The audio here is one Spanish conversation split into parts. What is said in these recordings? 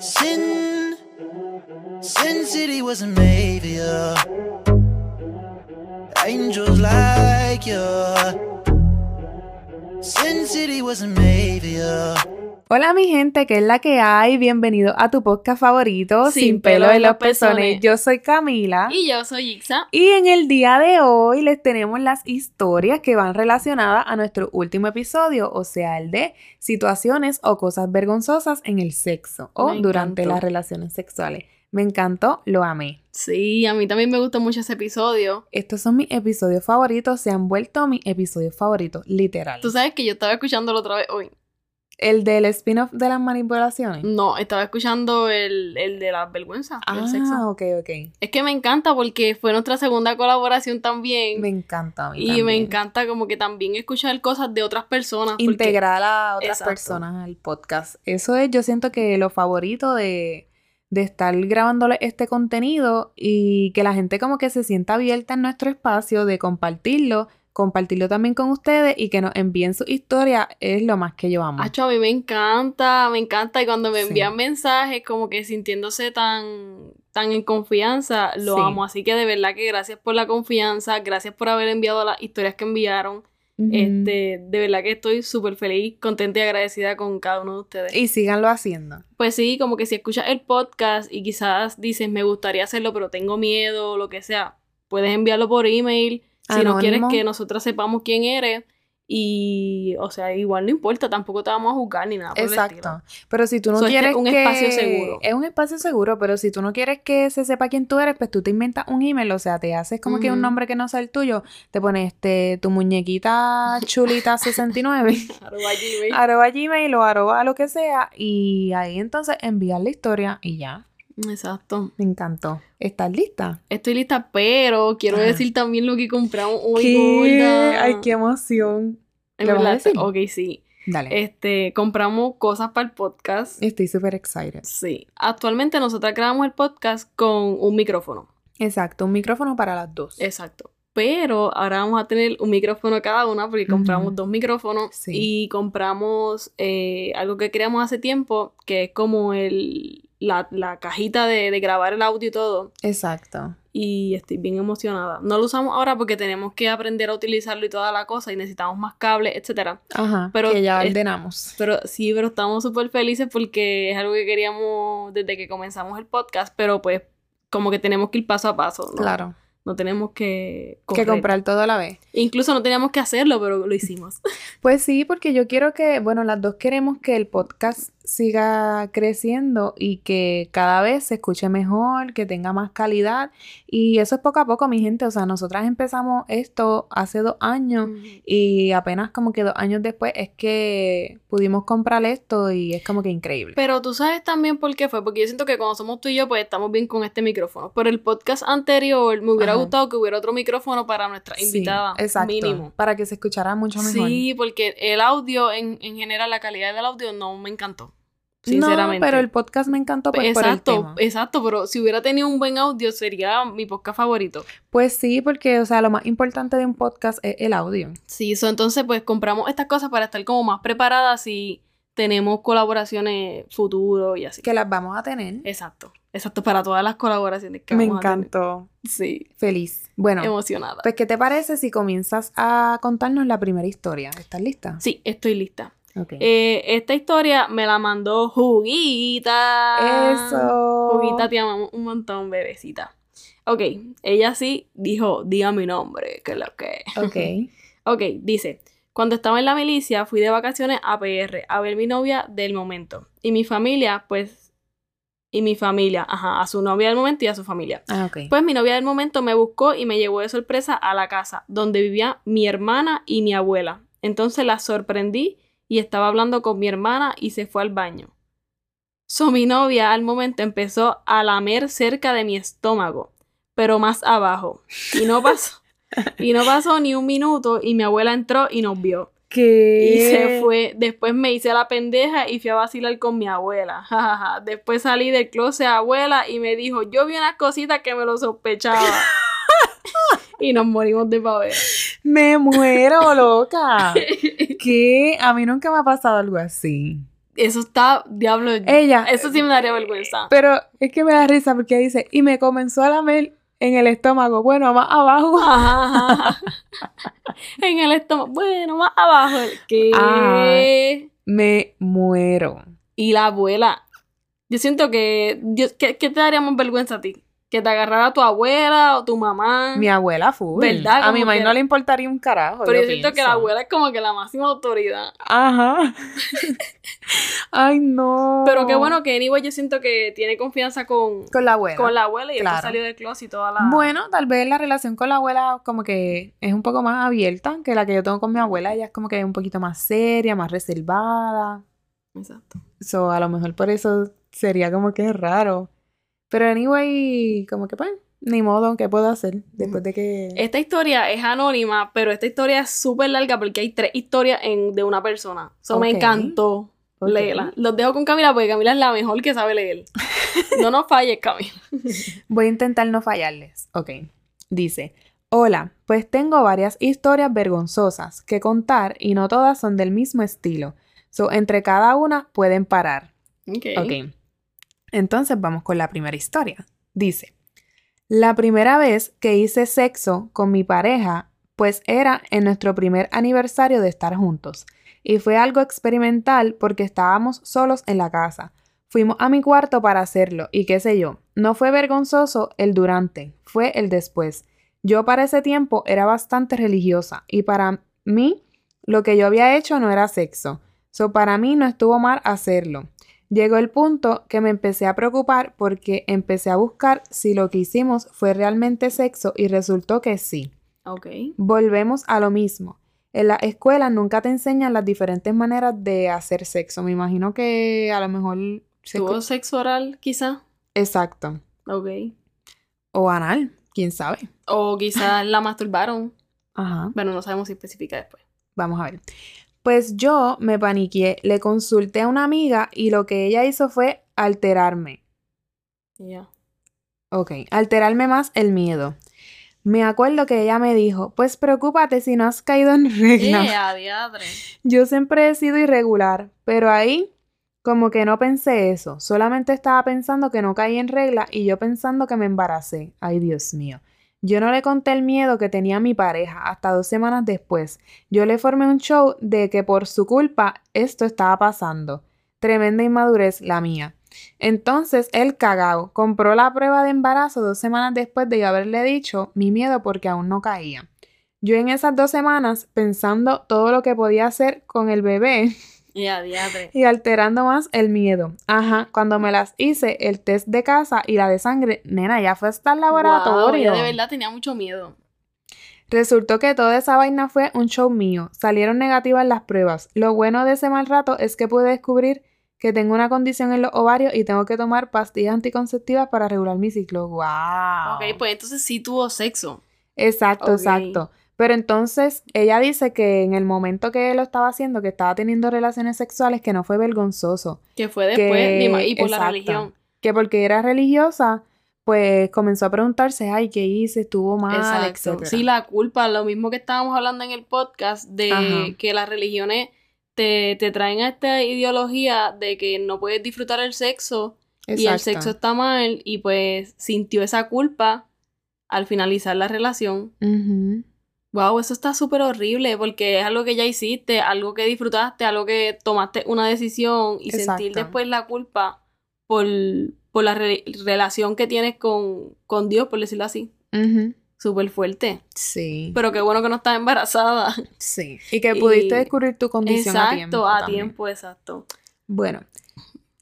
Sin, Sin City wasn't made for. Angels like you. Sin City wasn't made for. Hola mi gente, ¿qué es la que hay? Bienvenido a tu podcast favorito, Sin, pelo, en los pezones. Yo soy Camila. Y yo soy Ixa. Y en el día de hoy les tenemos las historias que van relacionadas a nuestro último episodio, o sea, el de situaciones o cosas vergonzosas en el sexo o durante las relaciones sexuales. Me encantó, lo amé. Sí, a mí también me gustó mucho ese episodio. Estos son mis episodios favoritos, se han vuelto mis episodios favoritos, literal. Tú sabes que yo estaba escuchándolo otra vez hoy. ¿El del spin-off de las manipulaciones? No, estaba escuchando el, de la vergüenza ah, del sexo. ok, ok. Es que me encanta porque fue nuestra segunda colaboración también. Me encanta a mí Y me encanta como que también escuchar cosas de otras personas. Integrar a otras personas al podcast. Eso es, yo siento que lo favorito de, de estar grabándole este contenido y que la gente como que se sienta abierta en nuestro espacio, de compartirlo compartirlo también con ustedes y que nos envíen su historia es lo más que yo amo. Acho, a mí me encanta, me encanta y cuando me envían mensajes como que sintiéndose tan tan en confianza, lo amo, así que de verdad que gracias por la confianza, gracias por haber enviado las historias que enviaron. Este, de verdad que estoy súper feliz, contenta y agradecida con cada uno de ustedes. Y síganlo haciendo. Pues sí, como que si escuchas el podcast y quizás dices, me gustaría hacerlo, pero tengo miedo o lo que sea, puedes enviarlo por email si no quieres que nosotras sepamos quién eres, y, o sea, igual no importa, tampoco te vamos a juzgar ni nada. Por Exacto. pero si tú no quieres. Es un espacio seguro. Es un espacio seguro, pero si tú no quieres que se sepa quién tú eres, pues tú te inventas un email, o sea, te haces como que un nombre que no sea el tuyo, te pones este, tu muñequita chulita 69. arroba Gmail. Arroba Gmail o arroba lo que sea, y ahí entonces envías la historia y ya. Exacto. Me encantó. ¿Estás lista? Estoy lista, pero quiero decir también lo que compramos hoy. ¿Qué? Ay, qué emoción. ¿Le vas a decir? Ok, sí. Dale. Este, compramos cosas para el podcast. Estoy súper excited. Sí. Actualmente nosotros grabamos el podcast con un micrófono. Exacto, un micrófono para las dos. Exacto. Pero ahora vamos a tener un micrófono cada una porque compramos dos micrófonos y compramos eh, algo que creamos hace tiempo que es como el la, la cajita de, de, grabar el audio y todo. Exacto. Y estoy bien emocionada. No lo usamos ahora porque tenemos que aprender a utilizarlo y toda la cosa y necesitamos más cables, etcétera. Ajá. Pero que ya ordenamos. pero sí, pero estamos súper felices porque es algo que queríamos desde que comenzamos el podcast, pero pues como que tenemos que ir paso a paso, ¿no? Claro. No tenemos que... Que comprar todo a la vez. Incluso no teníamos que hacerlo, pero lo hicimos. Pues sí, porque yo quiero que, bueno, las dos queremos que el podcast siga creciendo y que cada vez se escuche mejor, que tenga más calidad. Y eso es poco a poco, mi gente. O sea, nosotras empezamos esto hace dos años y apenas como que dos años después es que pudimos comprar esto y es como que increíble. Pero tú sabes también por qué fue, porque yo siento que cuando somos tú y yo, pues estamos bien con este micrófono. Pero el podcast anterior me hubiera gustado que hubiera otro micrófono para nuestra invitada. exacto, mínimo. Para que se escuchara mucho mejor. Sí, porque el audio, en, en general, la calidad del audio no me encantó. Sinceramente. No, pero el podcast me encantó pues, exacto, Exacto, pero si hubiera tenido un buen audio sería mi podcast favorito. Pues sí, porque, o sea, lo más importante de un podcast es el audio. Sí, eso entonces pues compramos estas cosas para estar como más preparadas y tenemos colaboraciones futuro y así. Que las vamos a tener. Exacto. Exacto, para todas las colaboraciones que Me vamos encantó. A Sí. Feliz. Bueno. Emocionada. Pues, ¿qué te parece si comienzas a contarnos la primera historia? ¿Estás lista? Sí, estoy lista. Eh, esta historia me la mandó Juguita. Eso. Juguita, te amamos un montón, bebecita. Ok, ella sí dijo, diga mi nombre, que es lo que. Ok. ok, dice. Cuando estaba en la milicia, fui de vacaciones a PR a ver mi novia del momento. Y mi familia, pues. Y mi familia, ajá, a su novia del momento y a su familia. Ah, ok. Pues mi novia del momento me buscó y me llevó de sorpresa a la casa, donde vivía mi hermana y mi abuela. Entonces la sorprendí y estaba hablando con mi hermana y se fue al baño. So mi novia al momento empezó a lamer cerca de mi estómago, pero más abajo. Y no pasó. y no pasó ni un minuto y mi abuela entró y nos vio. ¿Qué? Y se fue. Después me hice la pendeja y fui a vacilar con mi abuela. Después salí del closet a abuela y me dijo, yo vi unas cositas que me lo sospechaba. y nos morimos de pavera. Me muero, loca. que a mí nunca me ha pasado algo así. Eso está, diablo. Ella. Eso sí me daría vergüenza. Pero es que me da risa porque dice, y me comenzó a lamer en el estómago. Bueno, más abajo. Ajá, ajá, ajá. en el estómago. Bueno, más abajo. ¿Qué? Ah. Me muero. Y la abuela. Yo siento que. yo- ¿qué, qué te daría más vergüenza a ti? Que te agarrara tu abuela o tu mamá. Mi abuela full. ¿Verdad? A mi mamá no le importaría un carajo. Pero yo, siento que la abuela es como que la máxima autoridad. Ajá. Ay, no. Pero qué bueno que anyway yo siento que tiene confianza con, Con la abuela. con la abuela y después Claro. salió del closet y toda la. Bueno, tal vez la relación con la abuela como que es un poco más abierta que la que yo tengo con mi abuela. Ella es como que un poquito más seria, más reservada. Exacto. So, a lo mejor por eso sería como que raro. Pero anyway, como que pues, ni modo, ¿qué puedo hacer? Después de que... Esta historia es anónima, pero esta historia es súper larga porque hay tres historias en, de una persona. Eso me encantó. Ok. Léela. Los dejo con Camila porque Camila es la mejor que sabe leer. No nos falles, Camila. Voy a intentar no fallarles. Ok. Dice, hola, pues tengo varias historias vergonzosas que contar y no todas son del mismo estilo. So, entre cada una pueden parar. Ok. Ok. Entonces vamos con la primera historia. Dice, la primera vez que hice sexo con mi pareja, pues era en nuestro primer aniversario de estar juntos. Y fue algo experimental porque estábamos solos en la casa. Fuimos a mi cuarto para hacerlo y qué sé yo. No fue vergonzoso el durante, fue el después. Yo para ese tiempo era bastante religiosa y para mí lo que yo había hecho no era sexo. So para mí no estuvo mal hacerlo. Llegó el punto que me empecé a preocupar porque empecé a buscar si lo que hicimos fue realmente sexo y resultó que sí. Ok. Volvemos a lo mismo. En la escuela nunca te enseñan las diferentes maneras de hacer sexo. Me imagino que a lo mejor... se ¿Tuvo sexo oral, quizá? Exacto. Ok. O anal, quién sabe. O quizás la masturbaron. Ajá. Pero no sabemos si especifica después. Vamos a ver. Pues yo me paniqué, le consulté a una amiga y lo que ella hizo fue alterarme. Ya. Ok, alterarme más el miedo. Me acuerdo que ella me dijo, pues preocúpate si no has caído en regla. Diadre. Yo siempre he sido irregular, pero ahí como que no pensé eso. Solamente estaba pensando que no caí en regla y yo pensando que me embaracé. Ay, Dios mío. Yo no le conté el miedo que tenía mi pareja hasta dos semanas después. Yo le formé un show de que por su culpa esto estaba pasando. Tremenda inmadurez la mía. Entonces él cagao compró la prueba de embarazo dos semanas después de yo haberle dicho mi miedo porque aún no caía. Yo en esas dos semanas pensando todo lo que podía hacer con el bebé Y alterando más el miedo. Ajá, cuando me las hice el test de casa y la de sangre, nena, ya fue hasta el Wow, laboratorio. ella de verdad tenía mucho miedo. Resultó que toda esa vaina fue un show mío. Salieron negativas las pruebas. Lo bueno de ese mal rato es que pude descubrir que tengo una condición en los ovarios y tengo que tomar pastillas anticonceptivas para regular mi ciclo. ¡Wow! Ok, pues entonces sí tuvo sexo. Exacto, exacto. Pero entonces ella dice que en el momento que lo estaba haciendo, que estaba teniendo relaciones sexuales, que no fue vergonzoso. Que fue después Que- y por la religión. Que porque era religiosa, pues comenzó a preguntarse, ay, ¿qué hice? ¿Estuvo mal? Exacto. etcétera. Sí, la culpa, lo mismo que estábamos hablando en el podcast, de Ajá. que las religiones te, te traen a esta ideología de que no puedes disfrutar el sexo y el sexo está mal y pues sintió esa culpa al finalizar la relación. Wow, eso está súper horrible porque es algo que ya hiciste, algo que disfrutaste, algo que tomaste una decisión y sentir Exacto. después la culpa por, por la re- relación que tienes con, con Dios, por decirlo así. Súper fuerte. Sí. Pero qué bueno que no estás embarazada. sí. Y que pudiste Y- descubrir tu condición a tiempo. Exacto, a tiempo, exacto. Bueno,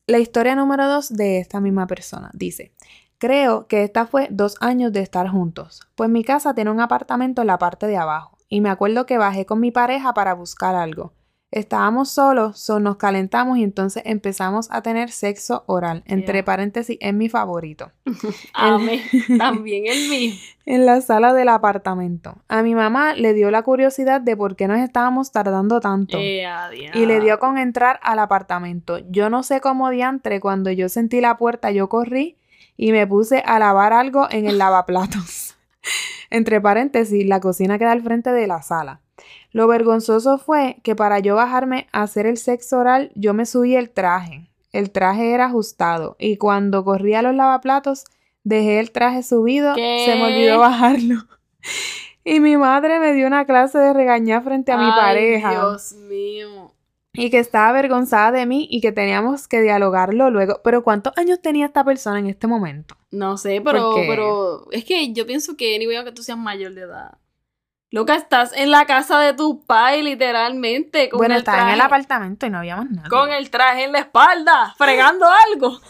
la historia número dos de esta misma persona dice, creo que esta fue dos años de estar juntos, pues mi casa tiene un apartamento en la parte de abajo y me acuerdo que bajé con mi pareja para buscar algo. Estábamos solos, so nos calentamos y entonces empezamos a tener sexo oral. Entre paréntesis, es mi favorito. Amé. También el mío. En la sala del apartamento. A mi mamá le dio la curiosidad de por qué nos estábamos tardando tanto. Eh, Y le dio con entrar al apartamento. Yo no sé cómo diantre, cuando yo sentí la puerta, yo corrí y me puse a lavar algo en el lavaplatos. Entre paréntesis, la cocina queda al frente de la sala. Lo vergonzoso fue que para yo bajarme a hacer el sexo oral, yo me subí el traje. El traje era ajustado y cuando corrí a los lavaplatos, dejé el traje subido, ¿Qué? se me olvidó bajarlo. Y mi madre me dio una clase de regañar frente a mi Ay, pareja. Dios mío. Y que estaba avergonzada de mí y que teníamos que dialogarlo luego. Pero ¿cuántos años tenía esta persona en este momento? No sé, pero, pero es que yo pienso que anyway, aunque tú seas mayor de edad. Loca, estás en la casa de tu padre, literalmente. Con bueno, el estaba en el apartamento y no había más nada. Con el traje en la espalda, fregando algo.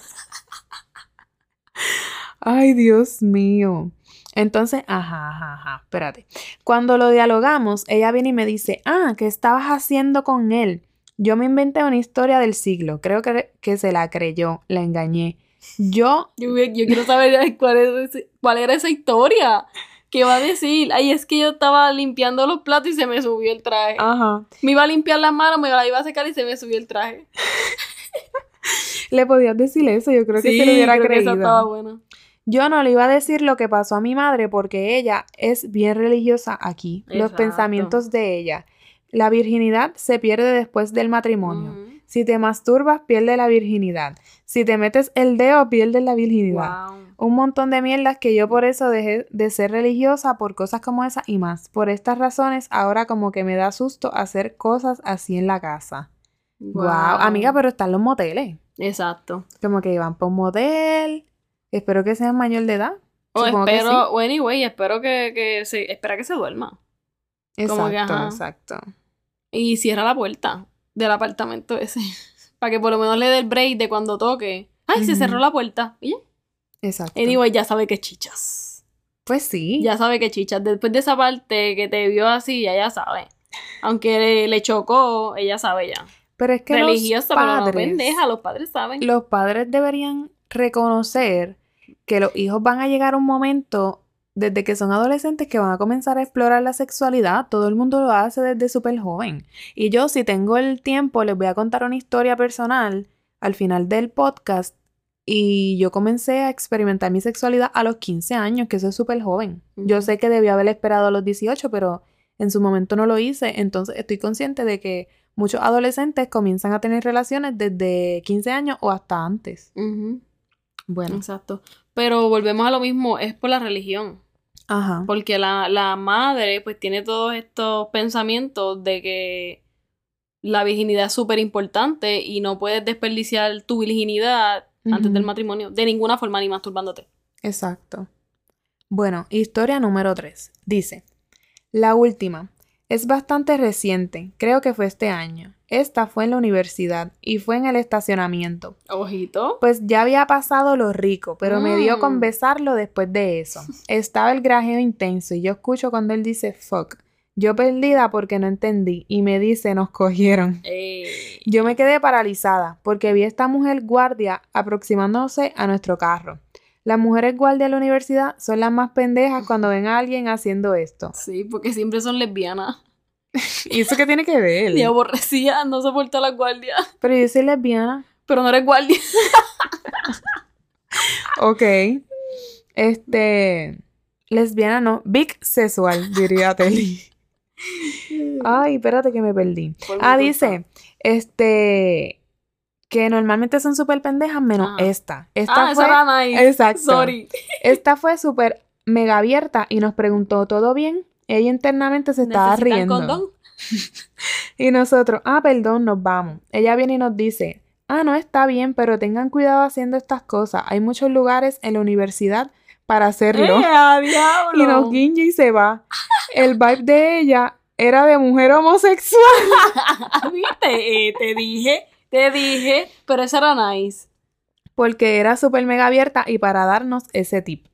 Ay, Dios mío. Entonces, ajá, ajá, ajá, espérate. Cuando lo dialogamos, ella viene y me dice, ah, ¿qué estabas haciendo con él? Yo me inventé una historia del siglo. Creo que, que se la creyó, la engañé. Yo, Yo, yo quiero saber cuál, es ese- cuál era esa historia. ¿Qué va a decir? Ay, es que yo estaba limpiando los platos y se me subió el traje. ajá, Me iba a limpiar las manos, me la iba a secar y se me subió el traje. le podías decir eso, yo creo que sí, se lo hubiera creo que creído. esa estaba buena. Yo no le iba a decir lo que pasó a mi madre porque ella es bien religiosa aquí. Los pensamientos de ella. La virginidad se pierde después del matrimonio. Si te masturbas, pierdes la virginidad. Si te metes el dedo, pierdes la virginidad. Wow. Un montón de mierdas que yo por eso dejé de ser religiosa por cosas como esa y más. Por estas razones, ahora como que me da susto hacer cosas así en la casa. Wow, amiga, pero están los moteles. Exacto. Como que van por un motel. Espero que sean mayor de edad. O Supongo espero, o anyway, espero que, que se, espera que se duerma. Exacto, Como que, ajá. exacto. Y cierra la puerta del apartamento ese. Para que por lo menos le dé el break de cuando toque. Ay, se cerró la puerta. Y ya. Exacto. Anyway, ya sabe que chichas. Pues sí. Ya sabe que chichas. Después de esa parte que te vio así, ya ya sabe. Aunque le, le chocó, ella sabe ya. Pero es que Religiosa, los pero no padres, pendeja, los padres saben. los padres deberían reconocer que los hijos van a llegar a un momento desde que son adolescentes que van a comenzar a explorar la sexualidad. Todo el mundo lo hace desde súper joven. Y yo, si tengo el tiempo, les voy a contar una historia personal al final del podcast. Y yo comencé a experimentar mi sexualidad a los 15 años, que eso es súper joven. Yo sé que debía haber esperado a los 18, pero en su momento no lo hice. Entonces estoy consciente de que muchos adolescentes comienzan a tener relaciones desde 15 años o hasta antes. Bueno, Exacto. Pero volvemos a lo mismo, es por la religión. Ajá. Porque la, la madre pues tiene todos estos pensamientos de que la virginidad es súper importante y no puedes desperdiciar tu virginidad antes del matrimonio de ninguna forma ni masturbándote. Exacto. Bueno, historia número 3. Dice, la última. Es bastante reciente, creo que fue este año. Esta fue en la universidad y fue en el estacionamiento. Ojito. Pues ya había pasado lo rico, pero me dio con Mm. besarlo después de eso. Estaba el grajeo intenso y yo escucho cuando él dice fuck. Yo perdida porque no entendí y me dice nos cogieron. Yo me quedé paralizada porque vi a esta mujer guardia aproximándose a nuestro carro. Las mujeres guardia de la universidad son las más pendejas cuando ven a alguien haciendo esto. sí, porque siempre son lesbianas. ¿Y eso qué tiene que ver? Y aborrecidas, no soporta la guardia. Pero yo soy lesbiana. Pero no eres guardia. Ok. Este. Lesbiana no. Big sexual, diría Telly. Ay, espérate que me perdí. Ah, dice. Este. Que normalmente son súper pendejas, menos esta. Esta Ah, fue. esa era nice. Exacto. Sorry. Esta fue súper mega abierta y nos preguntó, ¿todo bien? Ella internamente se estaba ¿Necesitan riendo. condón? Y nosotros, ah, perdón, nos vamos. Ella viene y nos dice, ah, no está bien, pero tengan cuidado haciendo estas cosas. Hay muchos lugares en la universidad para hacerlo. ¡Eh, y nos guiña y se va. El vibe de ella era de mujer homosexual. ¿Viste? Eh, te dije, te dije, pero esa era nice. Porque era súper mega abierta y para darnos ese tip.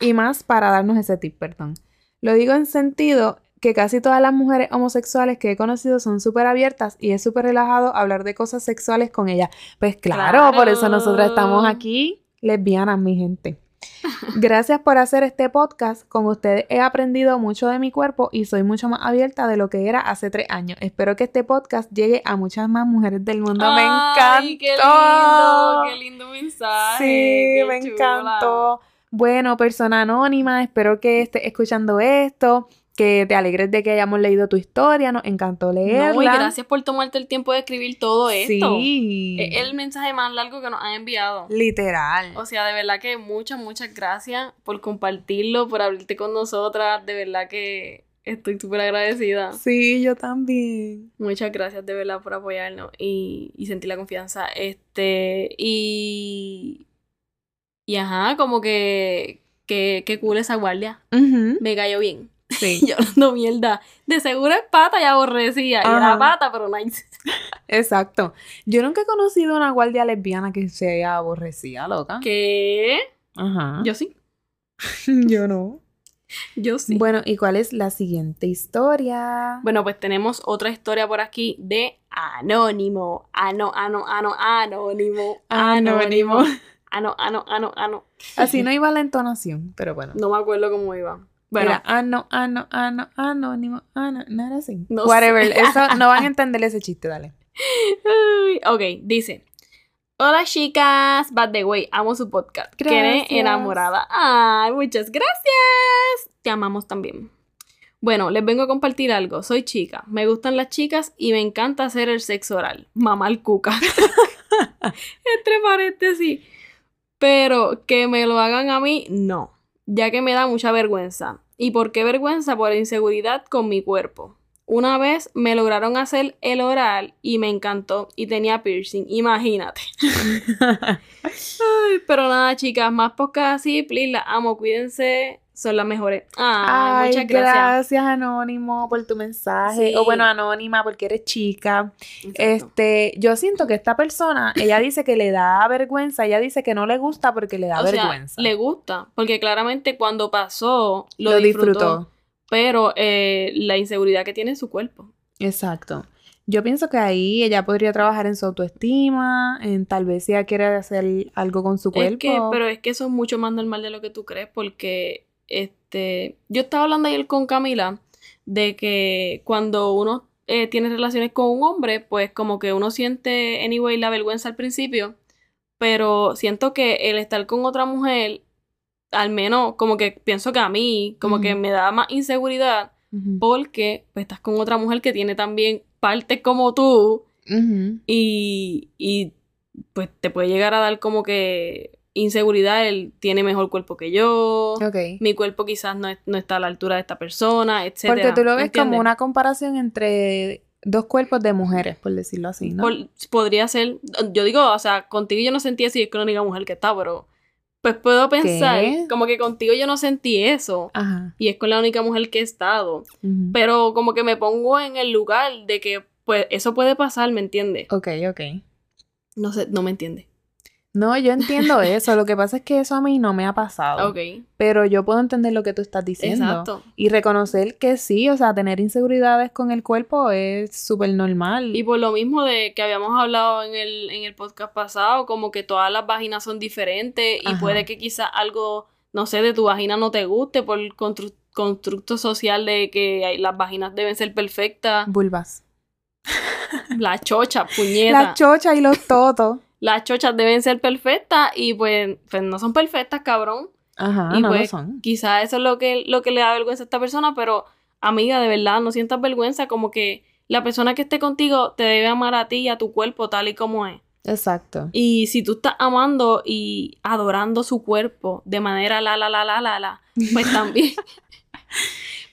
Y más para darnos ese tip, perdón. Lo digo en sentido que casi todas las mujeres homosexuales que he conocido son súper abiertas y es súper relajado hablar de cosas sexuales con ellas. Pues claro, por eso nosotros estamos aquí, lesbianas, mi gente. Gracias por hacer este podcast. Con ustedes he aprendido mucho de mi cuerpo y soy mucho más abierta de lo que era hace tres años. Espero que este podcast llegue a muchas más mujeres del mundo. ¡Me encantó! Ay, qué lindo, qué lindo mensaje. Sí, qué me chula. encantó. Bueno, persona anónima, espero que estés escuchando esto, que te alegres de que hayamos leído tu historia, nos encantó leerla. No, y gracias por tomarte el tiempo de escribir todo esto. Sí. Es el mensaje más largo que nos han enviado. Literal. O sea, de verdad que muchas, muchas gracias por compartirlo, por abrirte con nosotras. De verdad que estoy súper agradecida. Sí, yo también. Muchas gracias de verdad por apoyarnos y, y sentir la confianza. Este, y. Y ajá, como que. Que, que cool esa guardia. Ujú, Me cayó bien. Sí, Yo hablando mierda. De seguro es pata y aborrecía. Y era pata, pero nice. exacto. Yo nunca he conocido una guardia lesbiana que sea aborrecida, loca. ¿Qué? Ajá. Yo sí. Yo no. Yo sí. Bueno, ¿y cuál es la siguiente historia? Bueno, pues tenemos otra historia por aquí de Anónimo. Ano, ano, ano, anónimo. Anónimo. Ano, ano, ano, ano. Así no iba la entonación, pero bueno. No me acuerdo cómo iba. Bueno, Era ano, ano, ano, anónimo, ano, no era así. No Whatever, sé. eso no van a entender ese chiste, dale. Ok, dice. Hola chicas, by the way, amo su podcast. Quedé enamorada. Ay, muchas gracias. Te amamos también. Bueno, les vengo a compartir algo. Soy chica, me gustan las chicas y me encanta hacer el sexo oral. Mamá el cuca. Entre paréntesis. Pero que me lo hagan a mí, no. Ya que me da mucha vergüenza. ¿Y por qué vergüenza? Por inseguridad con mi cuerpo. Una vez me lograron hacer el oral y me encantó y tenía piercing, imagínate. Ay, pero nada, chicas, más podcast así, please, las amo, cuídense, son las mejores. Ay, Ay, muchas gracias. gracias, Anónimo, por tu mensaje. Sí. O bueno, Anónima, porque eres chica. Exacto. Este, yo siento que esta persona, ella dice que le da vergüenza, ella dice que no le gusta porque le da o sea, vergüenza. le gusta, porque claramente cuando pasó lo, Lo disfrutó, disfrutó. pero eh, la inseguridad que tiene en su cuerpo. Exacto. Yo pienso que ahí ella podría trabajar en su autoestima, en tal vez si ella quiere hacer algo con su cuerpo. Es que, pero es que eso es mucho más normal de lo que tú crees, porque este, yo estaba hablando ayer con Camila de que cuando uno eh, tiene relaciones con un hombre, pues como que uno siente, anyway, la vergüenza al principio, pero siento que el estar con otra mujer, al menos como que pienso que a mí, como que me da más inseguridad, porque pues estás con otra mujer que tiene también partes como tú, y, y pues te puede llegar a dar como que inseguridad, él tiene mejor cuerpo que yo, Ok. mi cuerpo quizás no, es- no está a la altura de esta persona, etcétera. Porque tú lo ves ¿entiendes? como una comparación entre dos cuerpos de mujeres, por decirlo así, ¿no? Por- podría ser, yo digo, o sea, contigo yo no sentí así, es que la única mujer que está, pero pues puedo pensar, ¿Qué? como que contigo yo no sentí eso, Ajá. y es con la única mujer que he estado, Ujú. pero como que me pongo en el lugar de que pues eso puede pasar, ¿me entiendes? Ok, ok. No sé, no me entiende. No, yo entiendo eso. Lo que pasa es que eso a mí no me ha pasado. Ok, Pero yo puedo entender lo que tú estás diciendo. exacto. Y reconocer que sí, o sea, tener inseguridades con el cuerpo es súper normal. Y por lo mismo de que habíamos hablado en el, en el podcast pasado, como que todas las vaginas son diferentes y Ajá. puede que quizás algo, no sé, de tu vagina no te guste por el constru- constructo social de que hay- las vaginas deben ser perfectas. Vulvas. La chocha, puñeta. La chocha y los totos. Las chochas deben ser perfectas y pues, pues no son perfectas, cabrón. Ajá, Y no pues, lo son. Quizás eso es lo que, lo que le da vergüenza a esta persona, pero amiga, de verdad, no sientas vergüenza, como que la persona que esté contigo te debe amar a ti y a tu cuerpo tal y como es. Exacto. Y si tú estás amando y adorando su cuerpo de manera la la la la la la, pues también,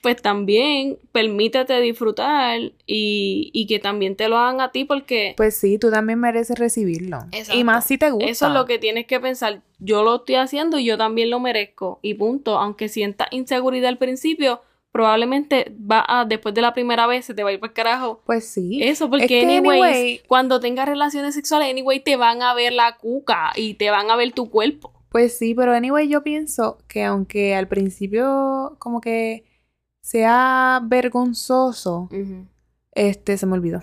pues también permítete disfrutar y, y que también te lo hagan a ti porque Pues sí, tú también mereces recibirlo. Exacto. Y más si te gusta. eso es lo que tienes que pensar. Yo lo estoy haciendo y yo también lo merezco. Y punto. Aunque sientas inseguridad al principio, probablemente va a, después de la primera vez se te va a ir para el carajo. Pues sí. Eso, porque que anyways, anyway- cuando tengas relaciones sexuales, anyway, te van a ver la cuca y te van a ver tu cuerpo. Pues sí, pero anyway, yo pienso que aunque al principio como que sea vergonzoso, este, se me olvidó.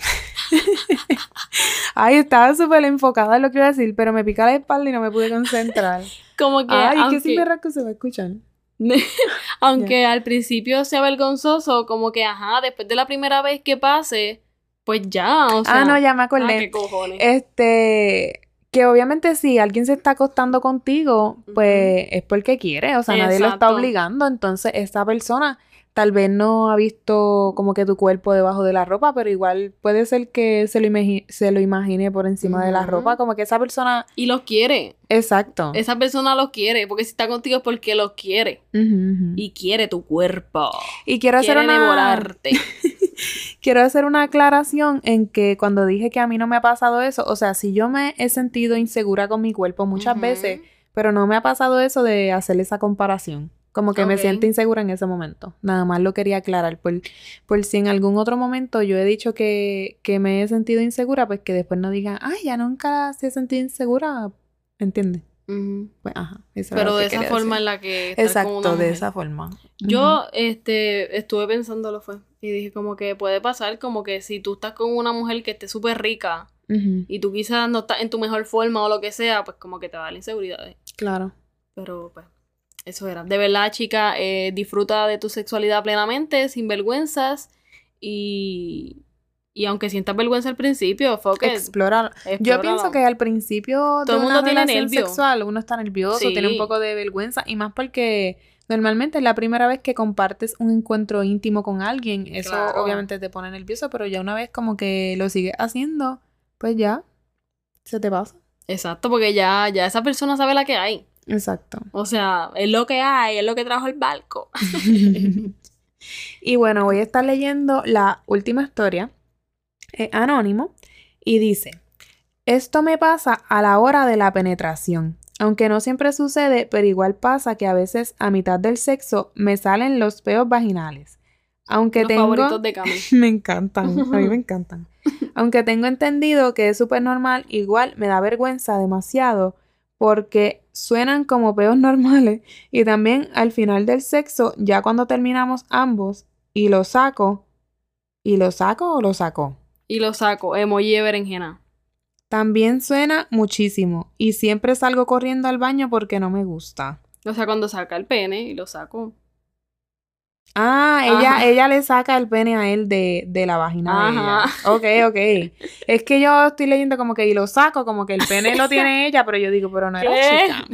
Ay, estaba súper enfocada en lo que iba a decir, pero me pica la espalda y no me pude concentrar. Como que, Ay, aunque, que si me rasco se va a escuchar. aunque al principio sea vergonzoso, como que, ajá, después de la primera vez que pase, pues ya, o sea. ah, no, ya me ah, acordé. qué cojones. Este, Que obviamente si alguien se está acostando contigo, pues es porque quiere, o sea, nadie lo está obligando, entonces esa persona tal vez no ha visto como que tu cuerpo debajo de la ropa, pero igual puede ser que se lo, imagi- se lo imagine por encima de la ropa, como que esa persona, Y los quiere. exacto. Esa persona los quiere. Porque si está contigo es porque los quiere. Y quiere tu cuerpo. Y quiero hacer Quiere una devorarte. quiero hacer una aclaración en que cuando dije que a mí no me ha pasado eso, o sea, si yo me he sentido insegura con mi cuerpo muchas veces, pero no me ha pasado eso de hacer esa comparación. Como que me siento insegura en ese momento. Nada más lo quería aclarar. Por, por si en algún otro momento yo he dicho que, que me he sentido insegura, pues que después no digan, ay, ya nunca se he sentido insegura. ¿Entiendes? Ujú. Pues, ajá. Pero de que esa forma decir. en la que Exacto, de esa forma. Yo, este, estuve pensándolo fue. Y dije como que puede pasar como que si tú estás con una mujer que esté súper rica y tú quizás no estás en tu mejor forma o lo que sea, pues como que te da la inseguridad. Claro. Pero pues, eso era. De verdad, chica, eh, disfruta de tu sexualidad plenamente, sin vergüenzas. Y, y aunque sientas vergüenza al principio, fuck it, Explorar. Yo pienso que al principio Todo de el una mundo tiene nervio. sexual uno está nervioso, tiene un poco de vergüenza y más porque normalmente es la primera vez que compartes un encuentro íntimo con alguien. Eso Claro. obviamente te pone nervioso, pero ya una vez como que lo sigues haciendo, pues ya se te pasa. Exacto, porque ya, ya esa persona sabe la que hay. Exacto. O sea, es lo que hay, es lo que trajo el barco. y bueno, voy a estar leyendo la última historia. Es anónimo y dice, esto me pasa a la hora de la penetración. Aunque no siempre sucede, pero igual pasa que a veces a mitad del sexo me salen los peos vaginales. Aunque Los tengo... favoritos de Cami. Me encantan, a mí me encantan. Aunque tengo entendido que es súper normal, igual me da vergüenza demasiado porque suenan como peos normales y también al final del sexo, ya cuando terminamos ambos y lo saco, ¿y lo saco o lo saco? Y lo saco, emoji de berenjena. También suena muchísimo y siempre salgo corriendo al baño porque no me gusta. O sea, cuando saca el pene y lo saco. Ah, ella, Ajá. ella le saca el pene a él de, de la vagina Ajá. de ella. Ok, ok. Es que yo estoy leyendo como que y lo saco, como que el pene lo tiene ella, pero yo digo, pero no era ¿Qué? chica.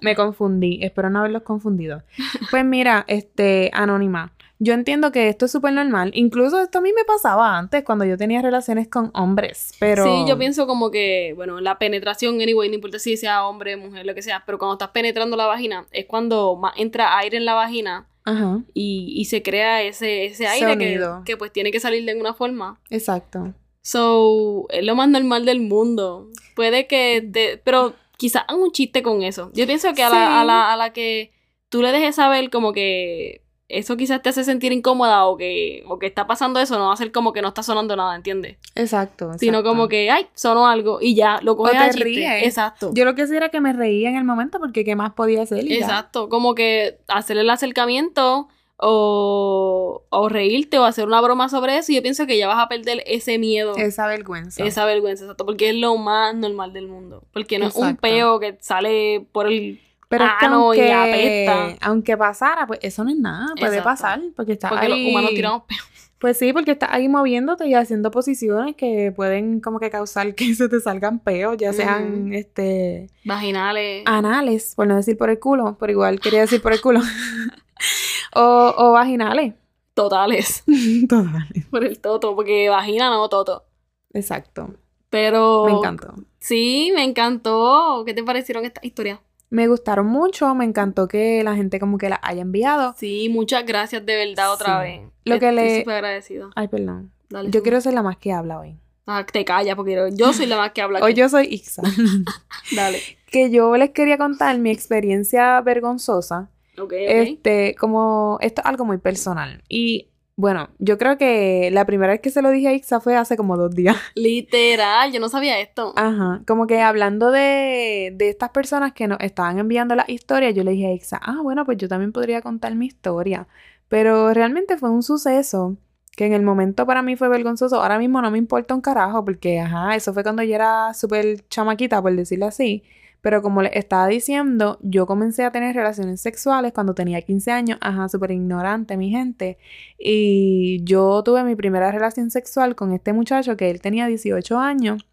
Me confundí, espero no haberlos confundido. Pues mira, este, anónima. Yo entiendo que esto es súper normal. Incluso esto a mí me pasaba antes cuando yo tenía relaciones con hombres, pero... Sí, yo pienso como que, bueno, la penetración, anyway, no importa si sea hombre, mujer, lo que sea, pero cuando estás penetrando la vagina, es cuando más entra aire en la vagina Ajá, y, y se crea ese, ese aire que, que pues tiene que salir de alguna forma. exacto. So, es lo más normal del mundo. Puede que te, pero quizás hagan un chiste con eso. Yo pienso que a, Sí. la, a, la, a la que tú le dejes saber como que eso quizás te hace sentir incómoda o que, o que está pasando eso, no va a ser como que no está sonando nada, ¿entiendes? Exacto, Sino como que, ay, sonó algo y ya, lo coges te a chiste. ríes. Exacto. Yo lo que hacía era que me reía en el momento porque qué más podía hacer y ya. Exacto. Como que hacer el acercamiento o, o reírte o hacer una broma sobre eso y yo pienso que ya vas a perder ese miedo. Esa vergüenza. Esa vergüenza, exacto, porque es lo más normal del mundo. Porque no es un peo que sale por el... Pero es que Ah, no, y aunque, aunque pasara, pues eso no es nada, puede Exacto. pasar, porque está Porque ahí. los humanos tiramos peo. Pues sí, porque estás ahí moviéndote y haciendo posiciones que pueden como que causar que se te salgan peos, ya sean Ujú. este Vaginales. anales, por no decir por el culo, pero igual quería decir por el culo. o, o vaginales. Totales. Totales. Por el toto. Porque vagina no, toto. Exacto. Pero... Me encantó. Sí, me encantó. ¿Qué te parecieron estas historias? Me gustaron mucho, me encantó que la gente como que las haya enviado. Sí, muchas gracias de verdad otra Sí. vez. Lo que Estoy le- súper agradecida. Ay, perdón. Dale Yo tú. quiero ser la más que habla hoy. Ah, te callas porque yo- soy la más que habla Hoy yo soy Ixa. Dale. que yo les quería contar mi experiencia vergonzosa. Ok, ok. Este, como esto es algo muy personal. Y bueno, yo creo que la primera vez que se lo dije a Ixa fue hace como dos días. Literal, yo no sabía esto. Ajá. Como que hablando de, de estas personas que nos estaban enviando la historia, yo le dije a Ixa, ah, bueno, pues yo también podría contar mi historia. Pero realmente fue un suceso que en el momento para mí fue vergonzoso. Ahora mismo no me importa un carajo, porque, ajá, eso fue cuando yo era súper chamaquita, por decirlo así. Pero como les estaba diciendo, yo comencé a tener relaciones sexuales cuando tenía 15 años, ajá, súper ignorante, mi gente. Y yo tuve mi primera relación sexual con este muchacho que él tenía 18 años.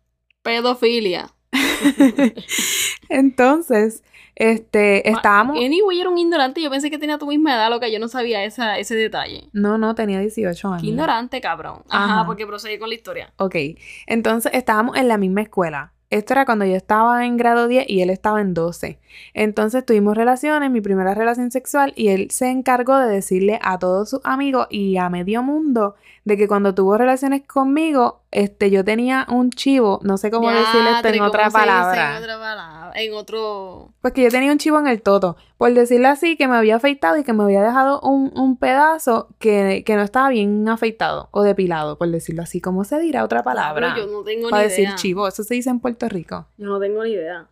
Pedofilia. Entonces, este, estábamos... Anyway, era un ignorante. Yo pensé que tenía tu misma edad, loca. Yo no sabía esa, ese detalle. No, no, tenía 18 años. Qué ignorante, cabrón. Ajá, Ajá. porque proseguí con la historia. Ok, entonces estábamos en la misma escuela. Esto era cuando yo estaba en grado 10 y él estaba en 12. Entonces tuvimos relaciones, mi primera relación sexual, y él se encargó de decirle a todos sus amigos y a medio mundo de que cuando tuvo relaciones conmigo, este, yo tenía un chivo, no sé cómo decirle esto en otra ¿cómo se dice palabra. En otra palabra. En otro. Pues que yo tenía un chivo en el toto. Por decirlo así, que me había afeitado y que me había dejado un, un pedazo que, que no estaba bien afeitado o depilado, por decirlo así. ¿Cómo se dirá otra palabra? Pero yo no tengo Para ni decir idea. chivo. Eso se dice en Puerto Rico. Yo no tengo ni idea.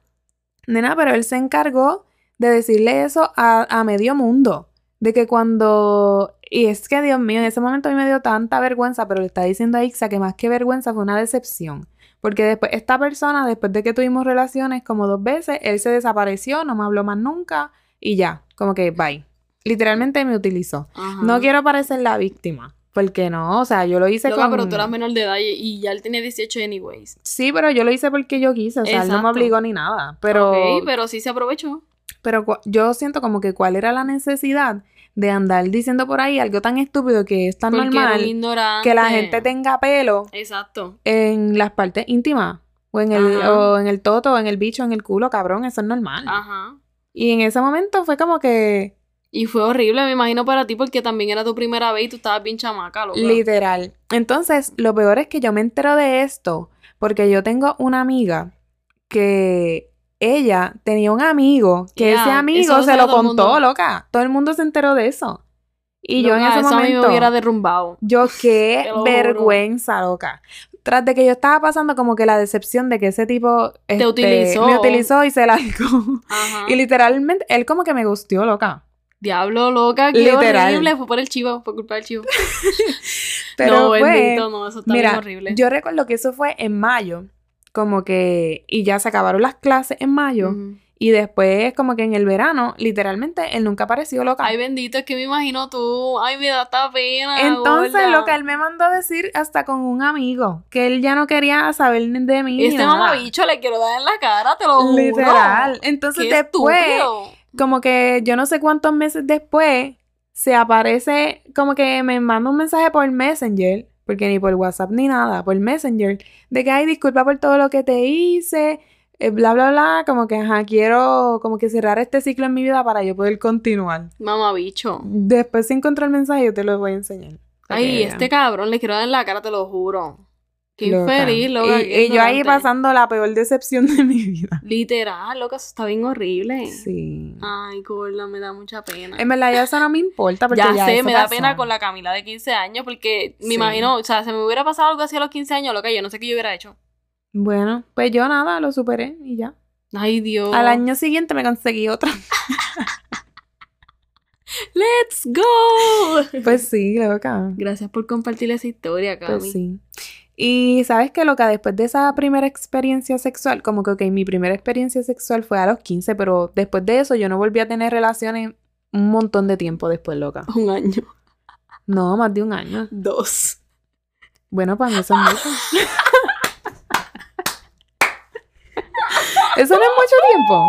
Nena, pero él se encargó de decirle eso a, a medio mundo. De que cuando... Y es que, Dios mío, en ese momento a mí me dio tanta vergüenza, pero le está diciendo a Ixa que más que vergüenza fue una decepción. Porque después, esta persona, después de que tuvimos relaciones como dos veces, él se desapareció, no me habló más nunca y ya, como que bye. Literalmente me utilizó. Ajá. No quiero parecer la víctima, porque no, o sea, yo lo hice con... pero tú eras menor de edad y, y ya él tenía 18 anyways. Sí, pero yo lo hice porque yo quise, o sea, él no me obligó ni nada. Pero, Ok, pero sí se aprovechó. pero yo siento como que cuál era la necesidad de andar diciendo por ahí algo tan estúpido que es tan Porque normal que la gente tenga pelo Exacto. en las partes íntimas. O en el, Ajá. o en el toto, o en el bicho, en el culo, cabrón, eso es normal. Ajá. Y en ese momento fue como que Y fue horrible, me imagino, para ti, porque también era tu primera vez y tú estabas bien chamaca, loca. literal. Entonces, lo peor es que yo me entero de esto porque yo tengo una amiga que ella tenía un amigo que ese amigo se lo contó, mundo. loca. Todo el mundo se enteró de eso. Y yo en ese eso a mí momento, me hubiera derrumbado. yo qué Te juro. vergüenza, loca. Tras de que yo estaba pasando como que la decepción de que ese tipo este, utilizó. me utilizó y se largó. Aja. Y literalmente, él como que me gustió, loca. Diablo, loca, qué Literal. horrible. Fue por el chivo, fue culpa del chivo. Pero no, bendito, no, eso está bien Mira, horrible. yo recuerdo que eso fue en mayo, como que, y ya se acabaron las clases en mayo, y después como que en el verano, literalmente, él nunca apareció loca. Ay, bendito, es que me imagino tú. Ay, me da esta pena. Entonces, gorda. lo que él me mandó a decir hasta con un amigo, que él ya no quería saber de mí. Este mamabicho le quiero dar en la cara, te lo juro. Literal. Entonces Qué después, estúpido. como que yo no sé cuántos meses después, se aparece, como que me manda un mensaje por Messenger, porque ni por WhatsApp ni nada, por Messenger, de que, ay, disculpa por todo lo que te hice, eh, bla, bla, bla, como que, ajá, quiero como que cerrar este ciclo en mi vida para yo poder continuar. Mamabicho. Después si encuentro el mensaje yo te lo voy a enseñar. Ay, este cabrón le quiero dar en la cara, te lo juro. Qué Loca. infeliz, loca. Y, qué y yo ahí pasando la peor decepción de mi vida. Literal, loca, eso está bien horrible. Sí. Ay, gorda, me da mucha pena. En verdad ya eso no me importa porque ya, ya, sé, me da pasó. pena con la Camila de 15 años porque me Sí. imagino, o sea, se me hubiera pasado algo así a los 15 años, loca, yo no sé qué yo hubiera hecho. Bueno, pues yo nada, lo superé y ya. Ay, Dios. Al año siguiente me conseguí otra. ¡Let's go! Pues sí, loca. Gracias por compartir esa historia, Cami. Pues sí. Y sabes que loca, después de esa primera experiencia sexual, como que, ok, mi primera experiencia sexual fue a los 15, pero después de eso yo no volví a tener relaciones un montón de tiempo después, loca. Un año. No, más de un año. Dos. Bueno, para mí eso es mucho. eso no es mucho tiempo.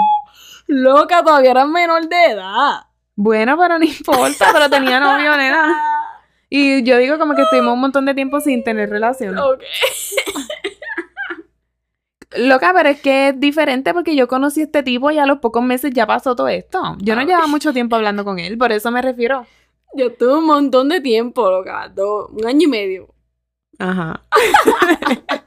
Loca, todavía eras menor de edad. Bueno, pero no importa, pero tenía novio, nena. Y yo digo como que estuvimos un montón de tiempo sin tener relaciones. Ok. Loca, pero es que es diferente porque yo conocí a este tipo y a los pocos meses ya pasó todo esto. Yo no Ah, llevaba mucho tiempo hablando con él, por eso me refiero. Yo tuve un montón de tiempo, loca. Dos, un año y medio. Ajá.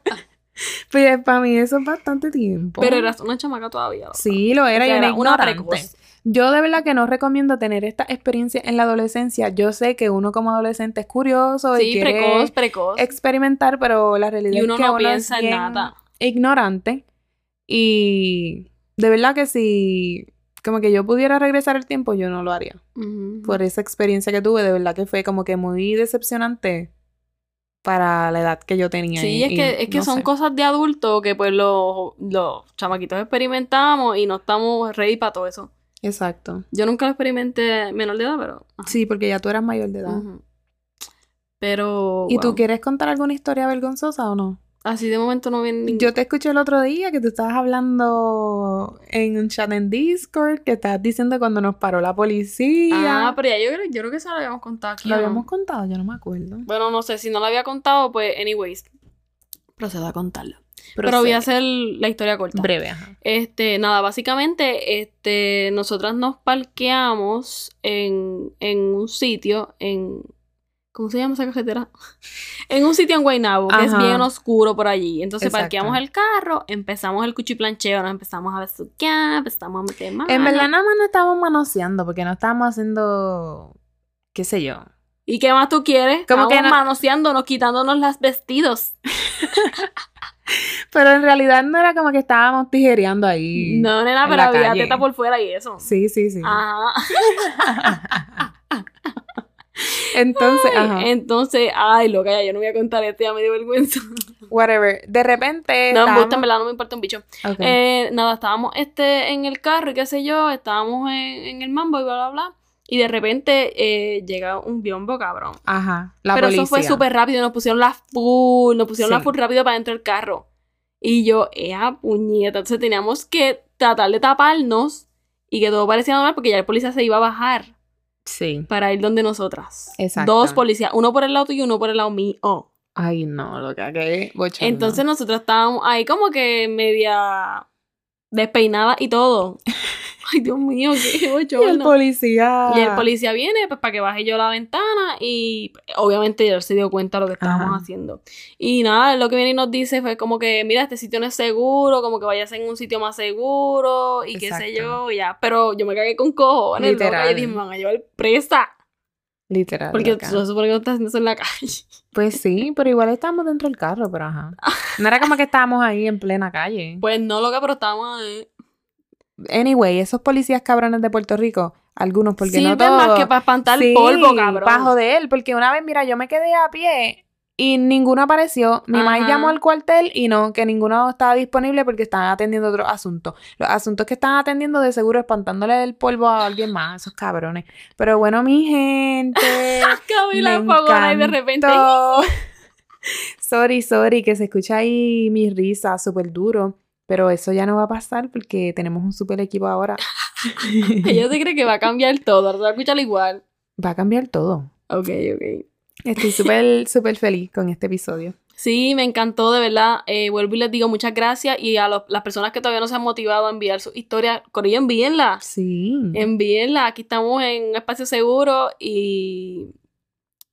Pues para mí eso es bastante tiempo. Pero eras una chamaca todavía. loca. Sí, lo era, O y sea, una era una ignorante. precoz. Yo de verdad que no recomiendo tener esta experiencia en la adolescencia. Yo sé que uno como adolescente es curioso y quiere precoz, precoz. experimentar, pero la realidad Y uno es que no uno piensa es en bien nada. ignorante. Y de verdad que si como que yo pudiera regresar el tiempo, yo no lo haría. Por esa experiencia que tuve, de verdad que fue como que muy decepcionante para la edad que yo tenía. Sí, y- es y que, es que no son sé. cosas de adultos que pues los, los chamaquitos experimentamos y no estamos ready para todo eso. Exacto. Yo nunca lo experimenté menor de edad, pero... ajá. Sí, porque ya tú eras mayor de edad. Pero... ¿Y tú wow. quieres contar alguna historia vergonzosa o no? Así de momento no viene. Yo te escuché el otro día que tú estabas hablando en un chat en Discord, que estabas diciendo cuando nos paró la policía. Ah, pero ya yo creo, yo creo que eso lo habíamos contado aquí. ¿Lo habíamos contado? Yo no me acuerdo. Bueno, no sé, si no lo había contado, pues anyways. Procedo a contarlo. Pero, voy a hacer la historia corta. Breve, ajá. Este, nada, básicamente, este, nosotras nos parqueamos en, en un sitio, en, ¿cómo se llama esa carretera? en un sitio en Guaynabo, que es bien oscuro por allí. Entonces Exacto. parqueamos el carro, empezamos el cuchiplancheo, nos empezamos a besuquear, empezamos a meter manos. En verdad nada más no estábamos manoseando porque no estábamos haciendo, qué sé yo. ¿Y qué más tú quieres? Como que no- manoseándonos, quitándonos los vestidos. Pero en realidad no era como que estábamos tijereando ahí. No, nena, en pero había calle. teta por fuera y eso. Sí, sí, sí. Ajá. Entonces, ajá. Entonces, ay, loca, ya yo no voy a contar esto, ya me dio vergüenza. Whatever. De repente. No, me gusta, en verdad, no me importa un bicho. Ok. Eh, nada, estábamos este, en el carro y qué sé yo, estábamos en, en el mambo y bla, bla, bla. Y de repente eh, llega un biombo, cabrón. Ajá. La Pero policía. eso fue súper rápido, nos pusieron la full, nos pusieron la full rápido para dentro del carro. Y yo, ¡ea puñeta! Entonces teníamos que tratar de taparnos y que todo parecía normal porque ya el policía se iba a bajar Sí. para ir donde nosotras. Exacto. Dos policías, uno por el lado tuyo y uno por el lado mío. Ay, no, lo que que bochorno. Entonces nosotros estábamos ahí como que media despeinada y todo. Ay, Dios mío, qué Y el policía. Y el policía viene pues para que baje yo la ventana y obviamente él se dio cuenta de lo que estábamos Ajá. haciendo. Y nada, lo que viene y nos dice fue como que, mira, este sitio no es seguro, como que vayas en un sitio más seguro y qué sé yo, y ya. Pero yo me cagué con cojones, loca, Literal. y dije, me van a llevar presa. Literal. Porque supone que no estás haciendo eso en la calle. Pues sí, pero igual estábamos dentro del carro, pero ajá. No era como que estábamos ahí en plena calle. Pues no, loca, pero estábamos ahí. Anyway, esos policías cabrones de Puerto Rico, algunos, porque no todos. más que para espantar Sí, polvo, cabrón. Para joder, porque una vez, mira, yo me quedé a pie y ninguno apareció. Mi mamá llamó al cuartel y no, que ninguno estaba disponible porque estaban atendiendo otros asuntos. Los asuntos que estaban atendiendo de seguro espantándole el polvo a alguien más, esos cabrones. Pero bueno, mi gente. Me Fogona y de repente. sorry, sorry, que se escucha ahí mi risa súper duro. Pero eso ya no va a pasar porque tenemos un súper equipo ahora. Ella se cree que va a cambiar todo. Ahora se va a escuchar igual. Va a cambiar todo. Ok, ok. Estoy súper, súper feliz con este episodio. Sí, me encantó, de verdad. Eh, vuelvo y les digo muchas gracias. Y a los- las personas que todavía no se han motivado a enviar su historia, Corillo, envíenla. Sí. Envíenla. Aquí estamos en un espacio seguro. Y,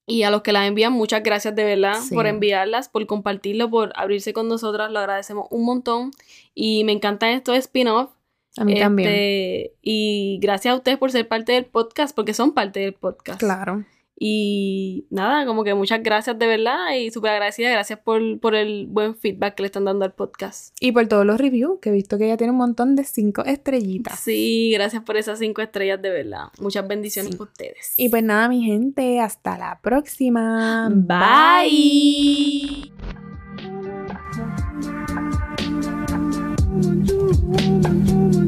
y a los que las envían, muchas gracias de verdad Sí. por enviarlas, por compartirlo, por abrirse con nosotras. Lo agradecemos un montón. Y me encantan estos spin-off. A mí también. Este, Y gracias a ustedes por ser parte del podcast, porque son parte del podcast. Claro. Y nada, como que muchas gracias de verdad y súper agradecida. Gracias por, por el buen feedback que le están dando al podcast. Y por todos los reviews, que he visto que ella tiene un montón de cinco estrellitas. Sí, gracias por esas cinco estrellas de verdad. Muchas bendiciones Sí. para ustedes. Y pues nada, mi gente, hasta la próxima. Bye. Bye.